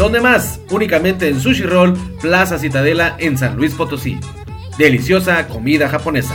¿Dónde más? Únicamente en Sushi Roll Plaza Citadela en San Luis Potosí. Deliciosa comida japonesa.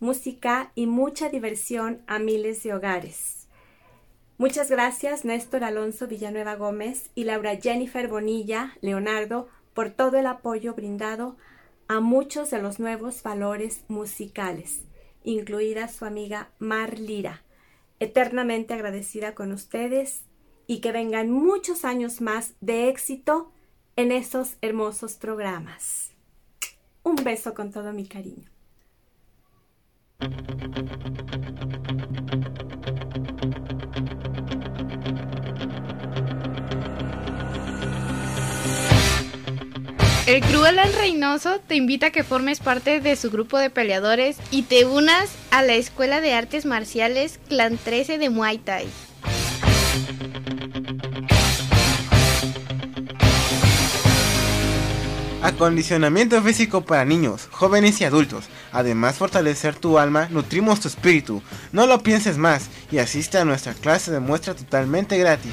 música y mucha diversión a miles de hogares. Muchas gracias Néstor Alonso Villanueva Gómez y Laura Jennifer Bonilla Leonardo por todo el apoyo brindado a muchos de los nuevos valores musicales, incluida su amiga Mar Lira. Eternamente agradecida con ustedes y que vengan muchos años más de éxito en esos hermosos programas. Un beso con todo mi cariño. El Cruelan Reynoso te invita a que formes parte de su grupo de peleadores y te unas a la Escuela de Artes Marciales Clan 13 de Muay Thai. Acondicionamiento físico para niños, jóvenes y adultos. Además, fortalecer tu alma, nutrimos tu espíritu. No lo pienses más y asiste a nuestra clase de muestra totalmente gratis.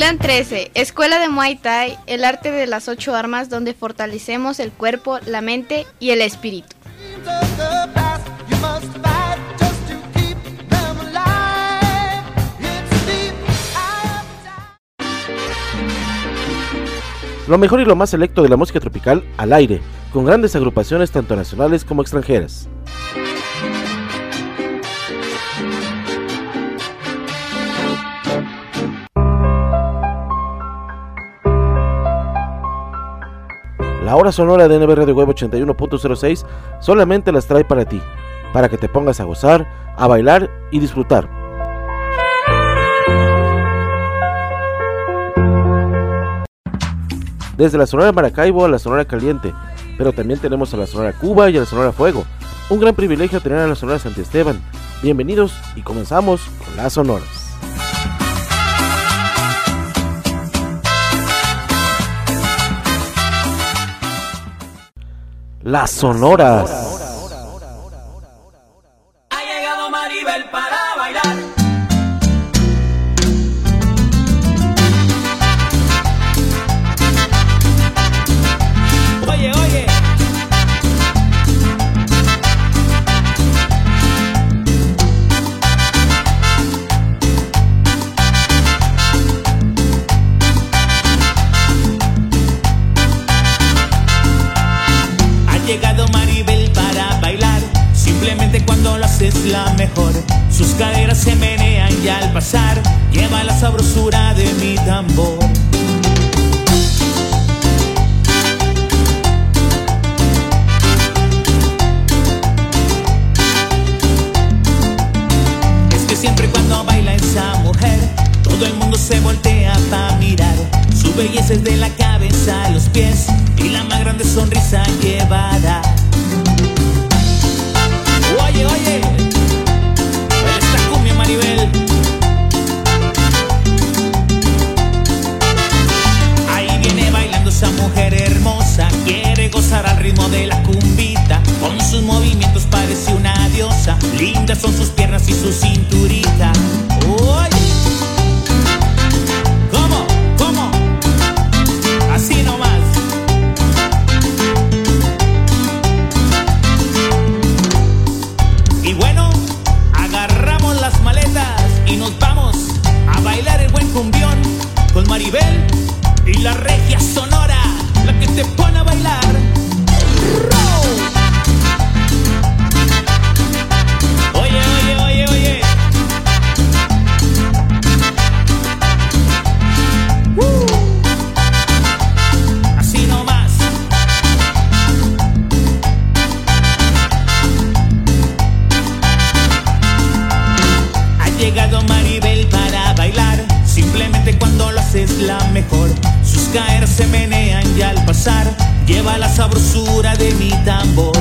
Clan 13, Escuela de Muay Thai, el arte de las ocho armas donde fortalecemos el cuerpo, la mente y el espíritu. Lo mejor y lo más selecto de la música tropical al aire, con grandes agrupaciones tanto nacionales como extranjeras. La hora sonora de NBR de Web 81.06 solamente las trae para ti, para que te pongas a gozar, a bailar y disfrutar. Desde la Sonora Maracaibo a la Sonora Caliente, pero también tenemos a la Sonora Cuba y a la Sonora Fuego. Un gran privilegio tener a la Sonora Esteban. Bienvenidos y comenzamos con las sonoras. Las Sonoras. Tambor. Llegado Maribel para bailar, simplemente cuando lo haces la mejor. Sus caeras se menean y al pasar lleva la sabrosura de mi tambor.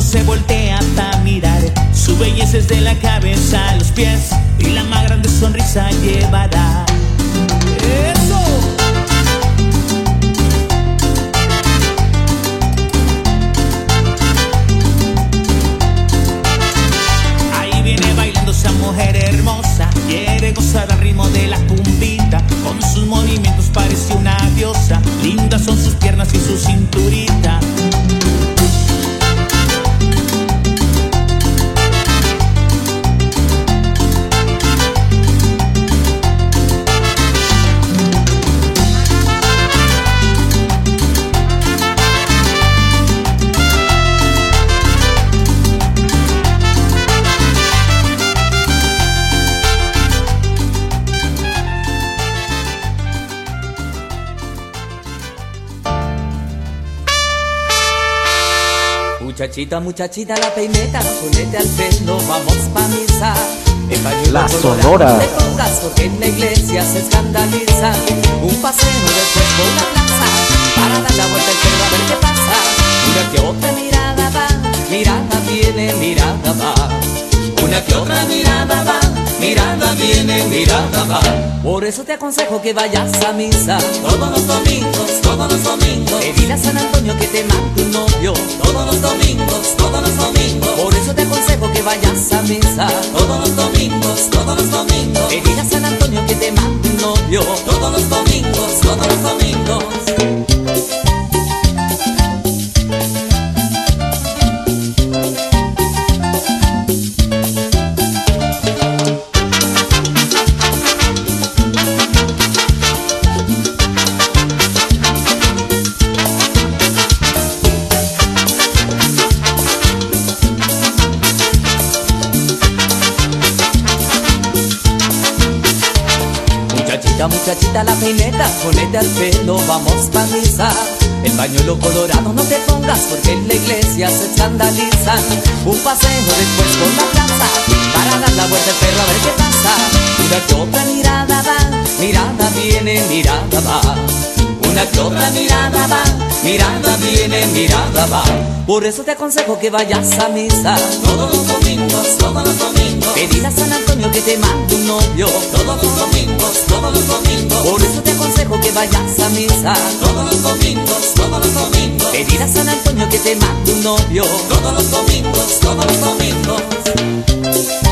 Se voltea para mirar. Su belleza es de la cabeza a los pies y la más grande sonrisa llevará. Muchachita, muchachita, la peineta, ponete al pelo, vamos pa' misa. La Sonora. la. Un paseo después por la plaza, para dar la vuelta al pelo a ver qué pasa. Una que otra mirada va, mirada viene, mirada va. Una que otra mirada va mirada viene, mirada va. Por eso te aconsejo que vayas a misa todos los domingos, todos los domingos. Que dile a San Antonio que te mande un novio todos los domingos, todos los domingos. Por eso te aconsejo que vayas a misa todos los domingos, todos los domingos. Que dile a San Antonio que te mande un novio todos los domingos, todos los domingos. Muchachita, la peineta, ponete al pelo, vamos pa' misa. El pañuelo colorado no te pongas porque en la iglesia se escandalizan. Un paseo después por la plaza para dar la vuelta al perro a ver qué pasa. Una que mirada va, mirada viene, mirada va. Una que mirada va, mirada viene, mirada va. Por eso te aconsejo que vayas a misa todos los domingos, todos los domingos. Pedir a San Antonio que te mande un novio todos los domingos, todos los domingos. Por eso te aconsejo que vayas a misa todos los domingos, todos los domingos. Pedir a San Antonio que te mande un novio todos los domingos, todos los domingos.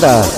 Las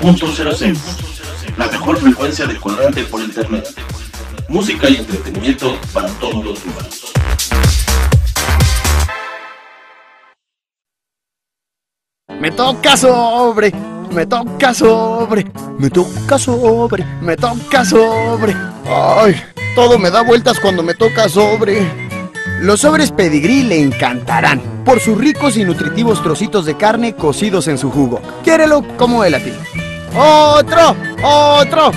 81.06 La mejor frecuencia de cuadrante por internet. Música y entretenimiento para todos los humanos. Me toca sobre, me toca sobre, me toca sobre, me toca sobre. Ay, todo me da vueltas cuando me toca sobre. Los sobres pedigrí le encantarán por sus ricos y nutritivos trocitos de carne cocidos en su jugo. Quiérelo como él a ti. ¡Otro! ¡Otro!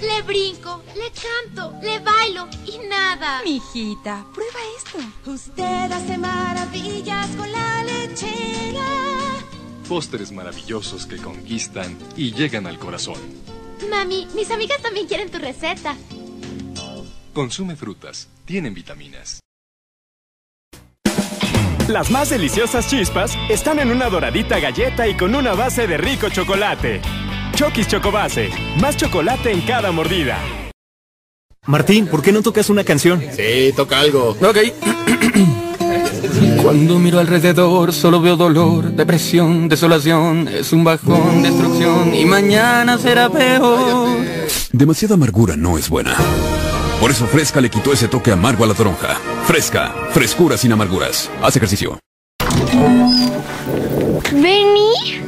Le brinco, le canto, le bailo y nada. Mijita, prueba esto. Usted hace maravillas con la lechera. Pósteres maravillosos que conquistan y llegan al corazón. Mami, mis amigas también quieren tu receta. Consume frutas, tienen vitaminas. Las más deliciosas chispas están en una doradita galleta y con una base de rico chocolate. Chokis Chocobase, más chocolate en cada mordida. Martín, ¿por qué no tocas una canción? Sí, toca algo. Ok. Cuando miro alrededor solo veo dolor, depresión, desolación, es un bajón, destrucción y mañana será peor. Demasiada amargura no es buena. Por eso Fresca le quitó ese toque amargo a la toronja. Fresca, frescura sin amarguras. Haz ejercicio. ¿Vení?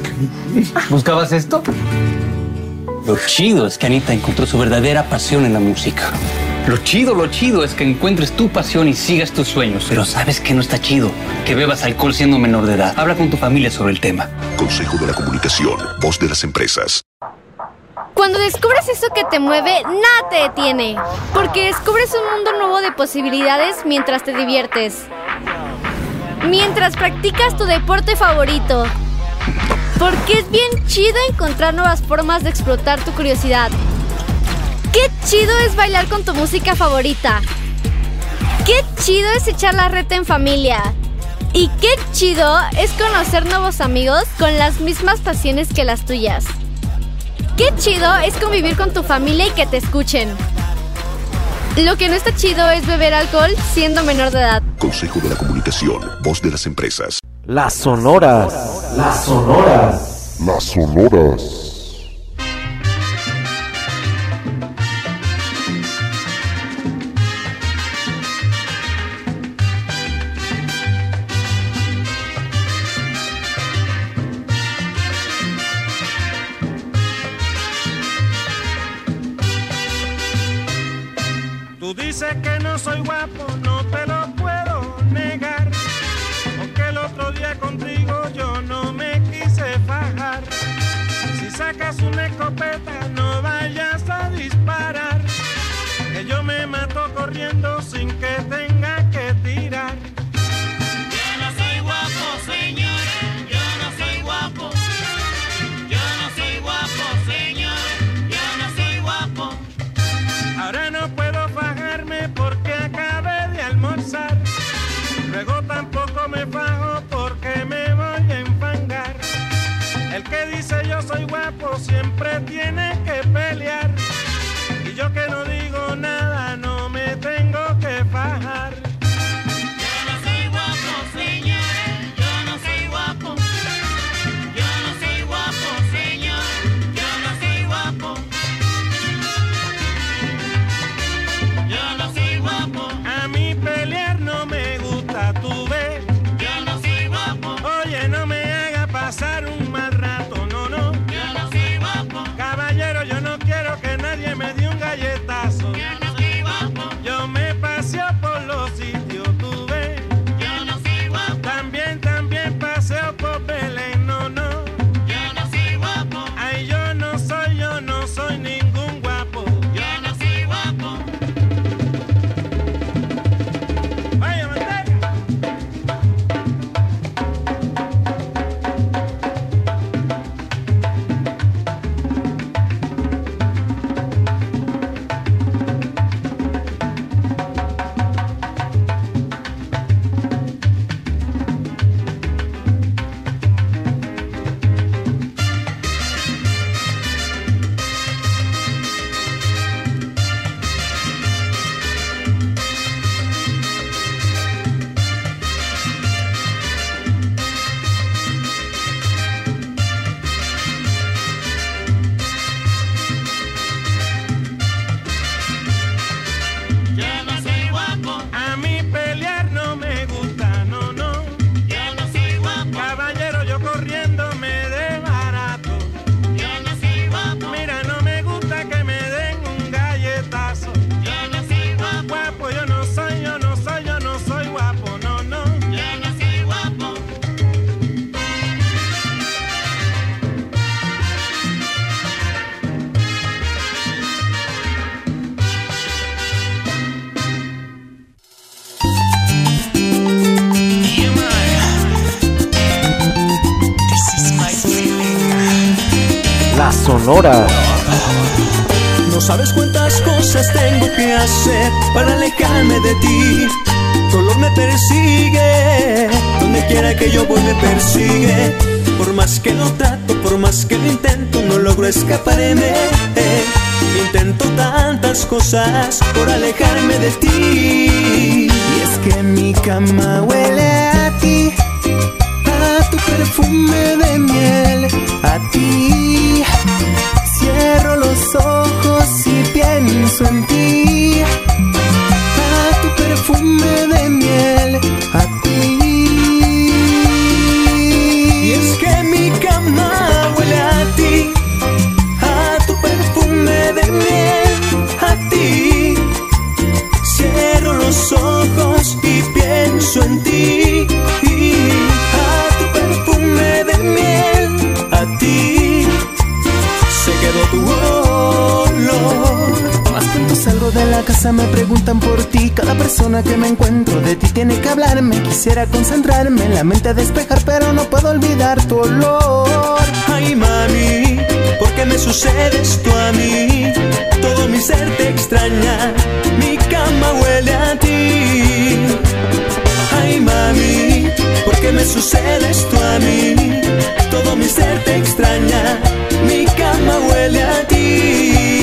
¿Buscabas esto? Lo chido es que Anita encontró su verdadera pasión en la música. Lo chido, lo chido es que encuentres tu pasión y sigas tus sueños. Pero ¿sabes que no está chido? Que bebas alcohol siendo menor de edad. Habla con tu familia sobre el tema. Consejo de la Comunicación, voz de las empresas. Cuando descubres eso que te mueve, nada te detiene. Porque descubres un mundo nuevo de posibilidades mientras te diviertes. Mientras practicas tu deporte favorito. Porque es bien chido encontrar nuevas formas de explotar tu curiosidad. Qué chido es bailar con tu música favorita. Qué chido es echar la reta en familia. Y qué chido es conocer nuevos amigos con las mismas pasiones que las tuyas. Qué chido es convivir con tu familia y que te escuchen. Lo que no está chido es beber alcohol siendo menor de edad. Consejo de la Comunicación, voz de las empresas. Las sonoras. Las sonoras. Las sonoras. dices que no soy guapo, no soy guapo siempre tiene que pegar. No sabes cuántas cosas tengo que hacer para alejarme de ti. Tu olor me persigue, donde quiera que yo voy me persigue. Por más que lo trato, por más que lo intento, no logro escaparme. Intento tantas cosas por alejarme de ti. Y es que mi cama huele a ti, a tu perfume que me encuentro de ti tiene que hablarme. Quisiera concentrarme, en la mente a despejar, pero no puedo olvidar tu olor. Ay, mami, ¿por qué me sucedes tú a mí? Todo mi ser te extraña, mi cama huele a ti. Ay, mami, ¿por qué me sucedes tú a mí? Todo mi ser te extraña, mi cama huele a ti.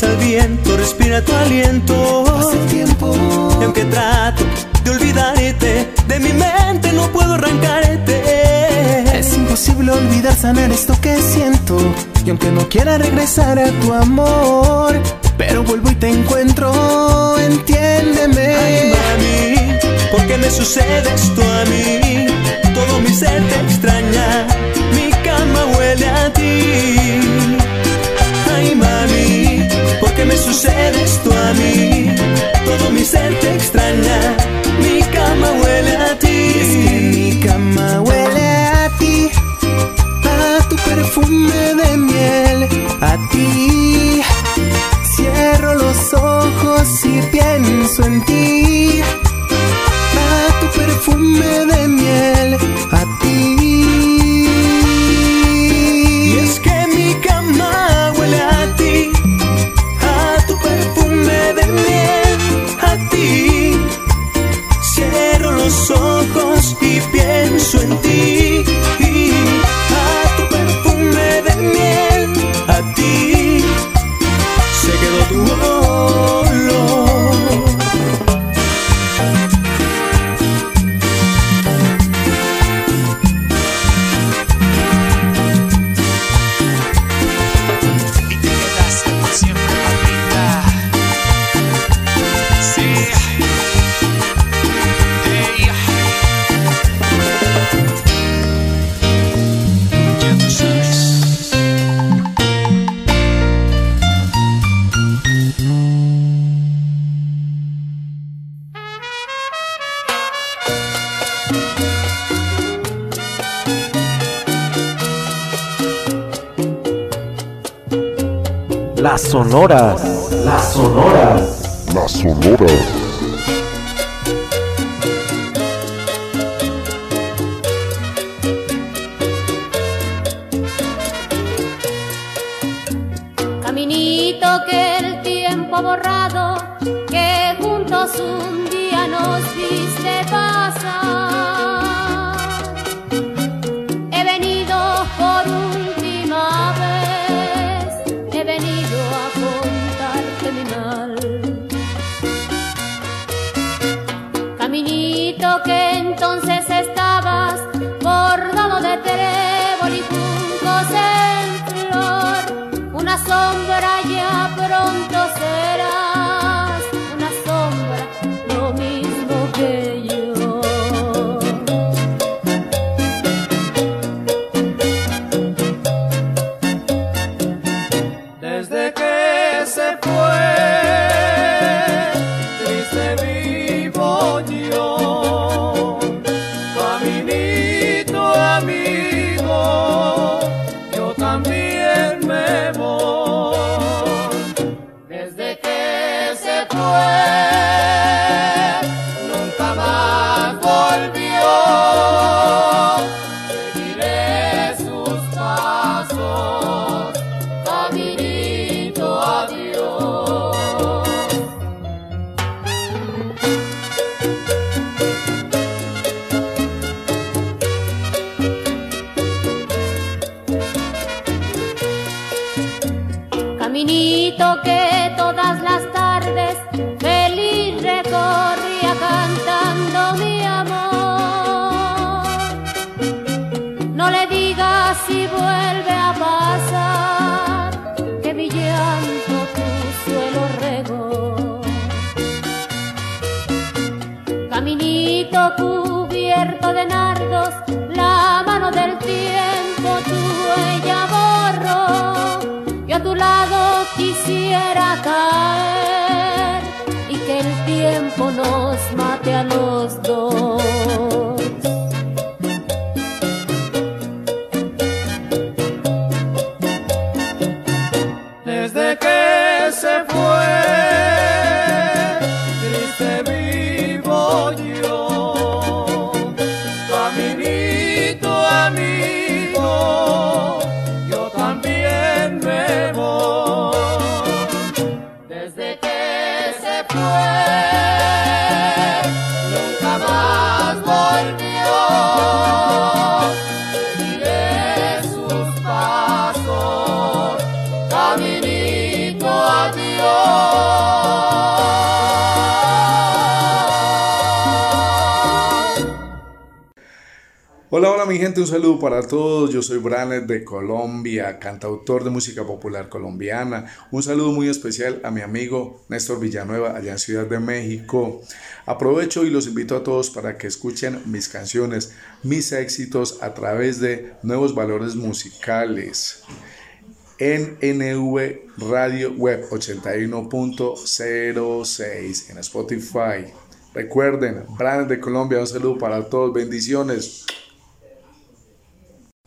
palabras viento, respira tu aliento. Pasa el tiempo. Y aunque trato de olvidarte, de mi mente no puedo arrancarte. Es imposible olvidar sanar esto que siento. Y aunque no quiera regresar a tu amor, pero vuelvo y te encuentro, entiéndeme. Ay, mami, ¿por qué me sucede esto a mí? Todo mi ser te extraña, mi cama huele a ti. Ay, mami, ¿por qué me sucede esto a mí? Todo mi ser te extraña, mi cama huele a ti. Es que mi cama huele a ti, a tu perfume de miel, a ti. Cierro los ojos y pienso en ti, Las sonoras. Las sonoras. Las sonoras. Caminito que todas quisiera caer y que el tiempo nos mate a los dos. Mi gente, un saludo para todos. Yo soy Branet de Colombia, cantautor de música popular colombiana. Un saludo muy especial a mi amigo Néstor Villanueva allá en Ciudad de México. Aprovecho y los invito a todos para que escuchen mis canciones, mis éxitos a través de nuevos valores musicales en Radio Web 81.06 en Spotify. Recuerden, Branet de Colombia, un saludo para todos, bendiciones.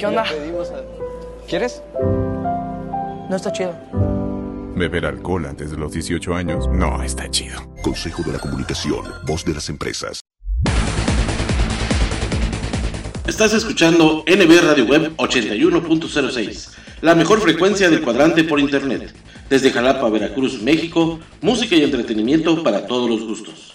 ¿Qué onda? ¿Quieres? No está chido. Beber alcohol antes de los 18 años no está chido. Consejo de la Comunicación, voz de las empresas. Estás escuchando NB Radio Web 81.06, la mejor frecuencia del cuadrante por internet. Desde Jalapa, Veracruz, México, música y entretenimiento para todos los gustos.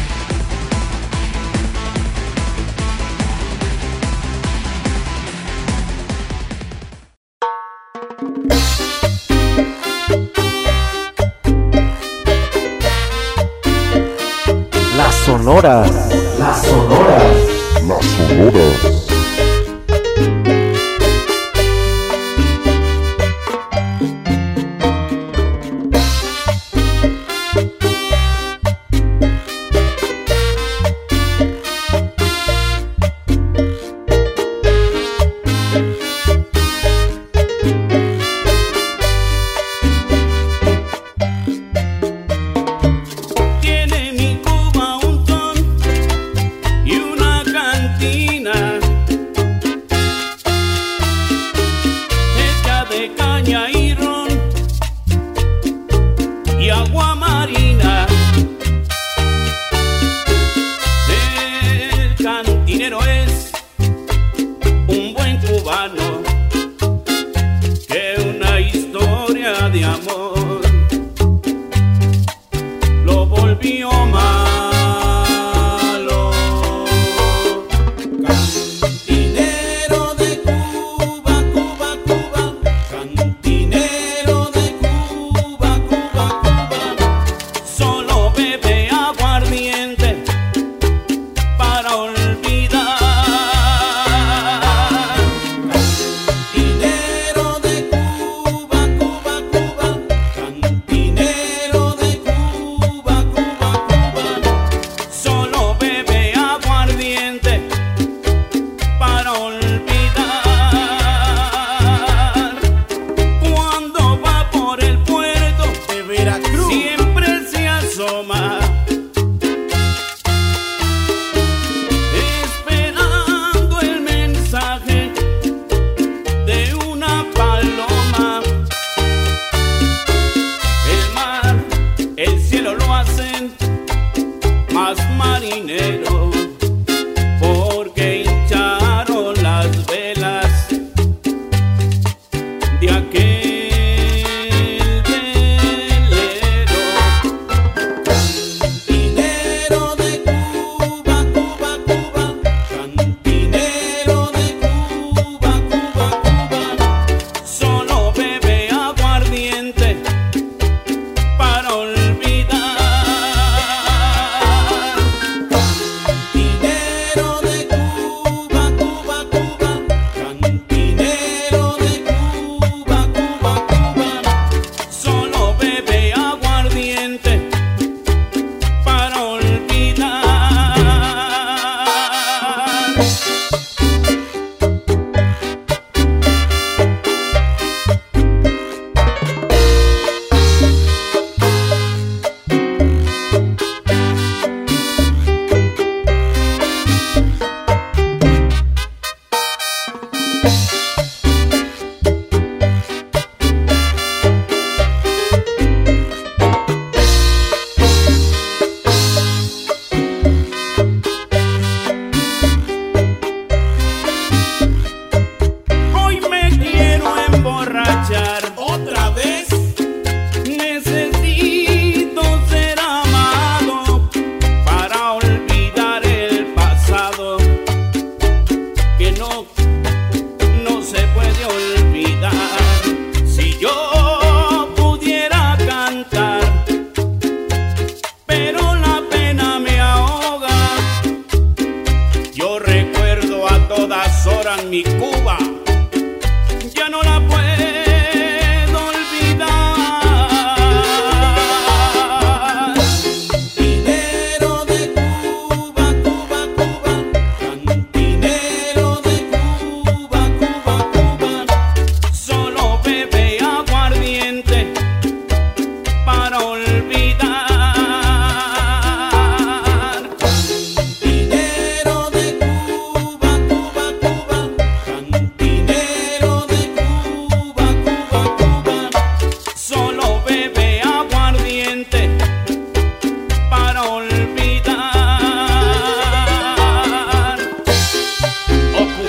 sonoras. Las sonoras. Las sonoras.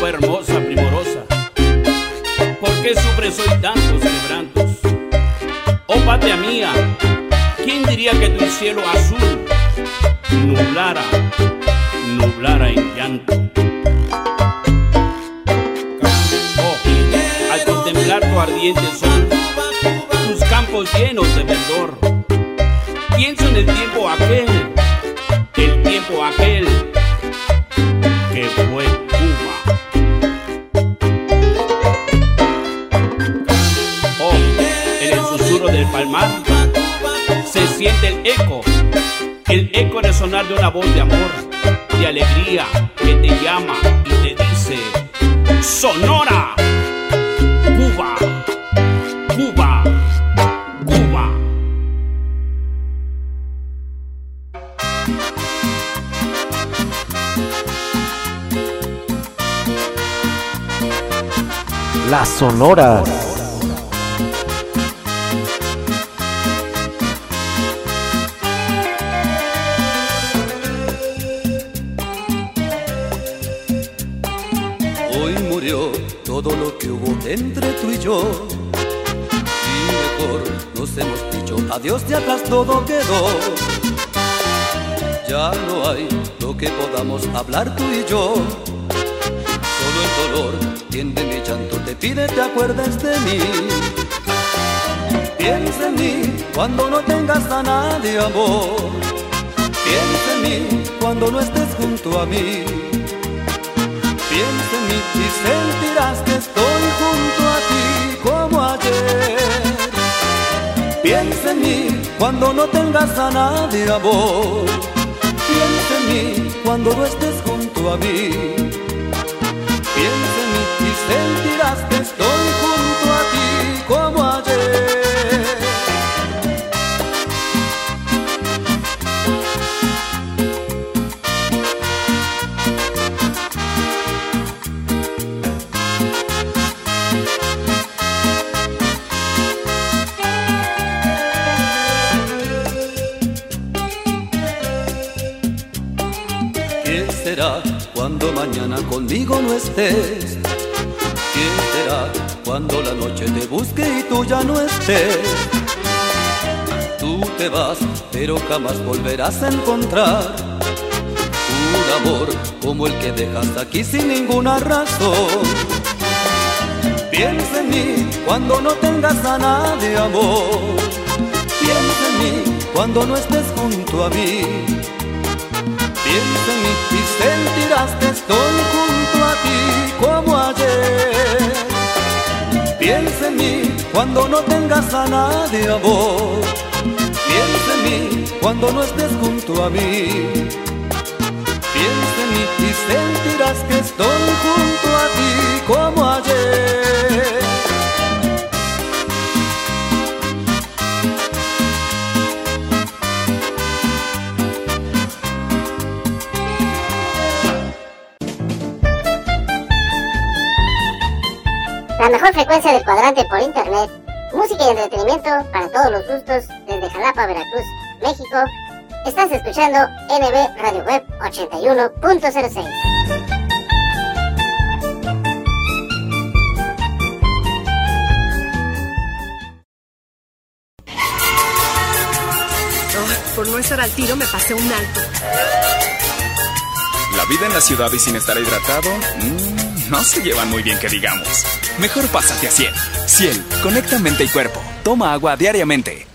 Hermosa, primorosa, ¿por qué sufres hoy tantos quebrantos? Oh patria mía, ¿quién diría que tu cielo azul nublara, nublara en llanto? Oh, al contemplar tu ardiente sol, tus campos llenos de verdor, pienso en el tiempo aquel, siente el eco, el eco resonar de una voz de amor, de alegría que te llama y te dice, Sonora, Cuba, Cuba, Cuba. Las sonoras. Yo. Y mejor nos hemos dicho adiós, ya atrás todo quedó. Ya no hay lo que podamos hablar tú y yo. Solo el dolor tiende mi llanto, te pide te acuerdes de mí. Piensa en mí cuando no tengas a nadie, amor. Piensa en mí cuando no estés junto a mí. Piensa en mí y sentirás que estoy junto a ti cuando no tengas a nadie, amor. Piensa en mí cuando no estés junto a mí. Estés? ¿Qué será cuando la noche te busque y tú ya no estés? Tú te vas, pero jamás volverás a encontrar un amor como el que dejas aquí sin ninguna razón. Piensa en mí cuando no tengas a nadie, amor. Piensa en mí cuando no estés junto a mí. Piensa en mí y sentirás que estoy junto a ti como ayer. Piensa en mí cuando no tengas a nadie, amor. Piensa en mí cuando no estés junto a mí. Piensa en mí y sentirás que estoy junto a ti como ayer. La mejor frecuencia del cuadrante por internet, música y entretenimiento para todos los gustos desde Jalapa, Veracruz, México. Estás escuchando NB Radio Web 81.06. Oh, por no estar al tiro me pasé un alto. La vida en la ciudad y sin estar hidratado, mm, no se llevan muy bien que digamos. Mejor pásate a Ciel. Ciel, conecta mente y cuerpo. Toma agua diariamente.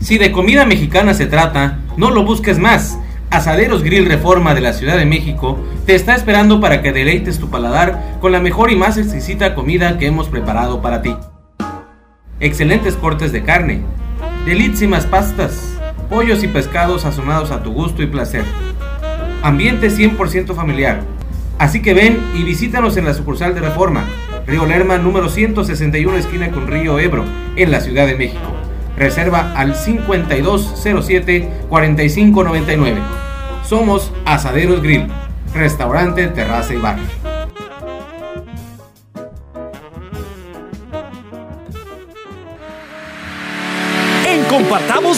Si de comida mexicana se trata, no lo busques más. Asaderos Grill Reforma de la Ciudad de México te está esperando para que deleites tu paladar con la mejor y más exquisita comida que hemos preparado para ti. Excelentes cortes de carne, delísimas pastas, pollos y pescados sazonados a tu gusto y placer. Ambiente 100% familiar. Así que ven y visítanos en la sucursal de Reforma, Río Lerma número 161 esquina con Río Ebro, en la Ciudad de México. Reserva al 5207-4599. Somos Asaderos Grill, restaurante, terraza y bar.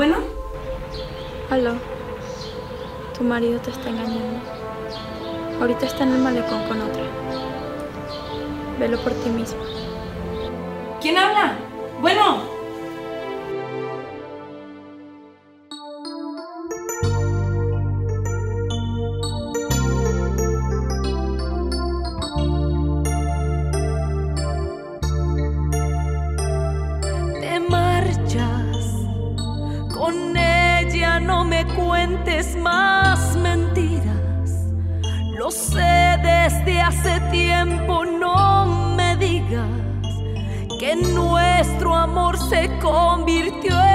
Bueno, Aló, tu marido te está engañando. Ahorita está en el malecón con otra. Velo por ti mismo. ¿quién habla? Bueno, cuentes más mentiras. Lo sé desde hace tiempo, no me digas que nuestro amor se convirtió en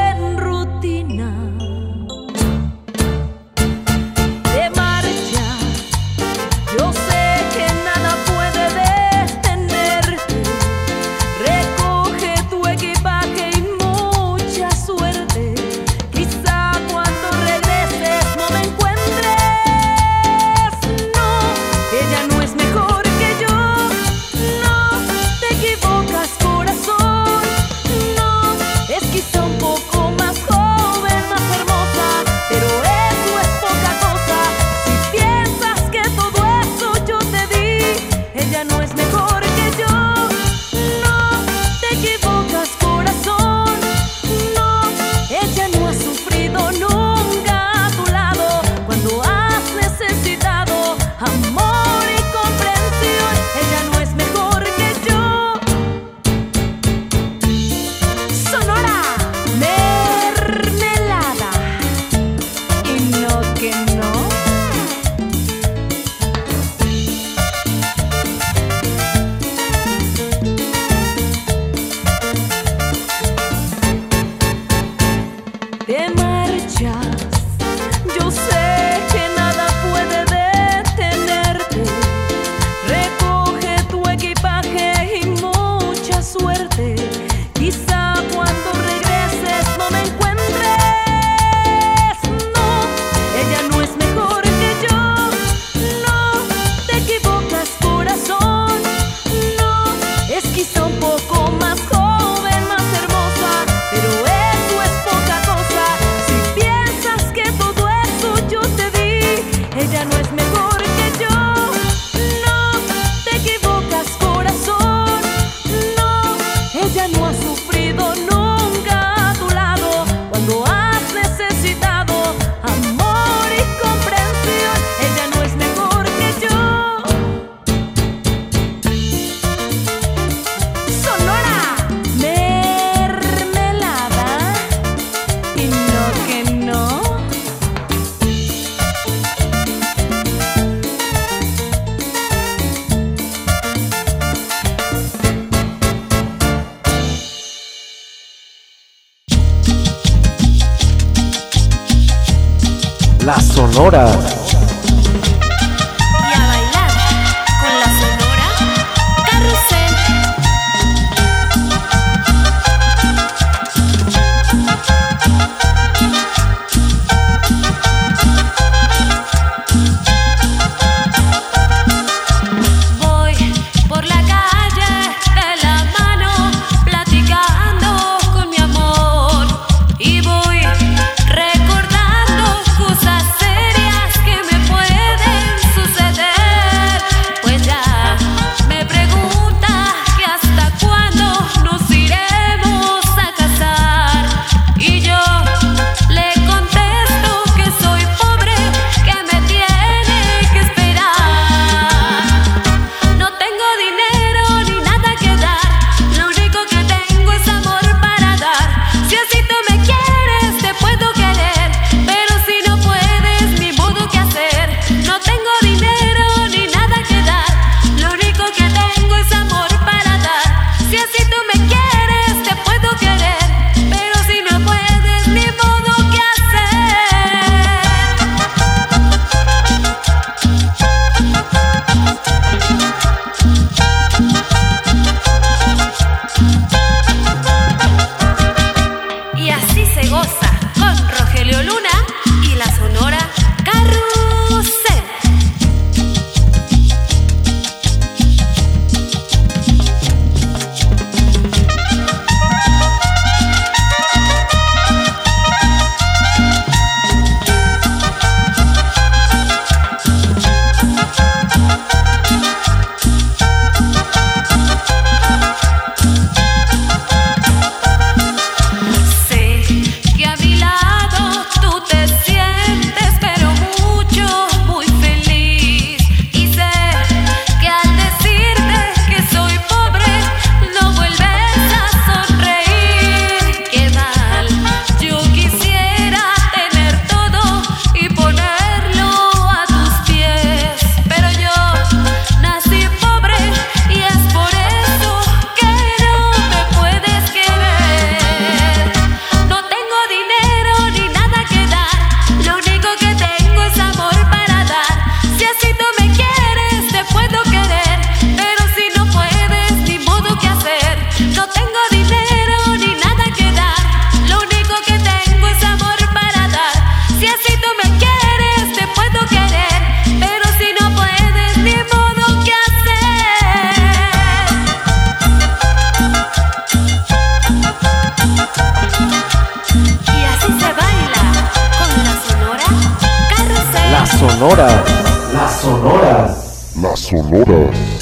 Las sonoras. Las sonoras.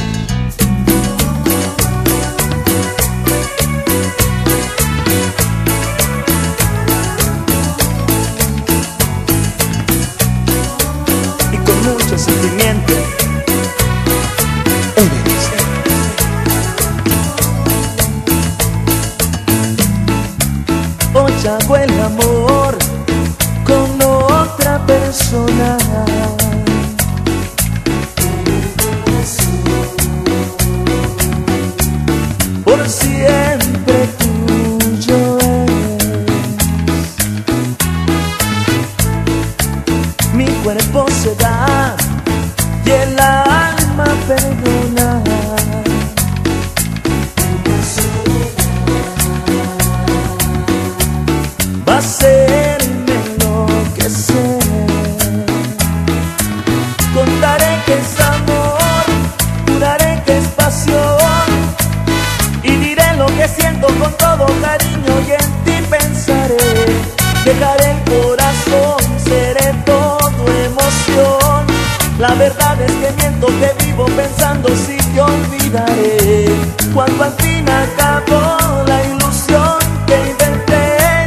donde vivo pensando si te olvidaré. Cuando al fin acabó la ilusión que inventé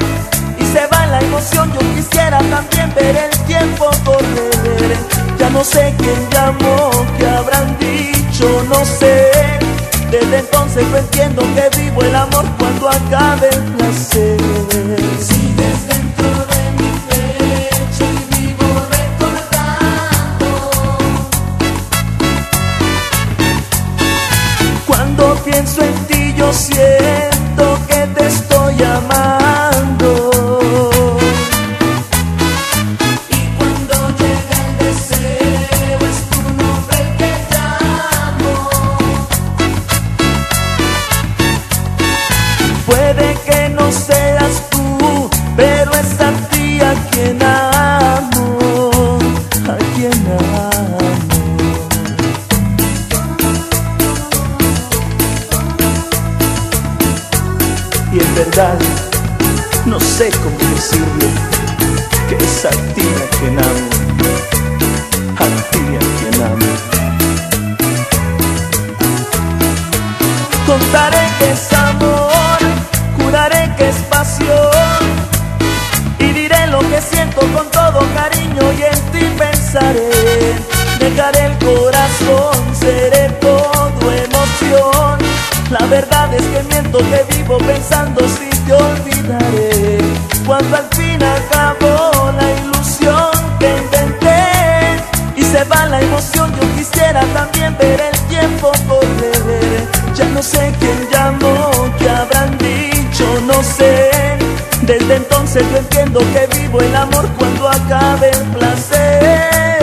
y se va la emoción, yo quisiera también ver el tiempo correr. Ya no sé quién llamó, qué habrán dicho, no sé. Desde entonces no entiendo que vivo el amor cuando acabe el placer. ま emoción, yo quisiera también ver el tiempo correr. Ya no sé quién llamó, qué habrán dicho, no sé. Desde entonces yo entiendo que vivo el amor cuando acabe el placer.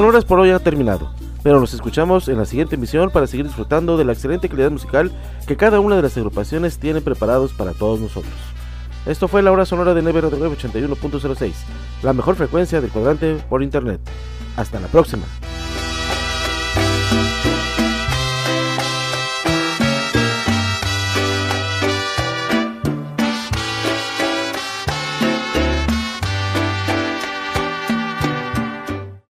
Sonoras por hoy han terminado, pero nos escuchamos en la siguiente emisión para seguir disfrutando de la excelente calidad musical que cada una de las agrupaciones tiene preparados para todos nosotros. Esto fue la hora sonora de Never Radio Web 81.06, la mejor frecuencia del cuadrante por internet. Hasta la próxima.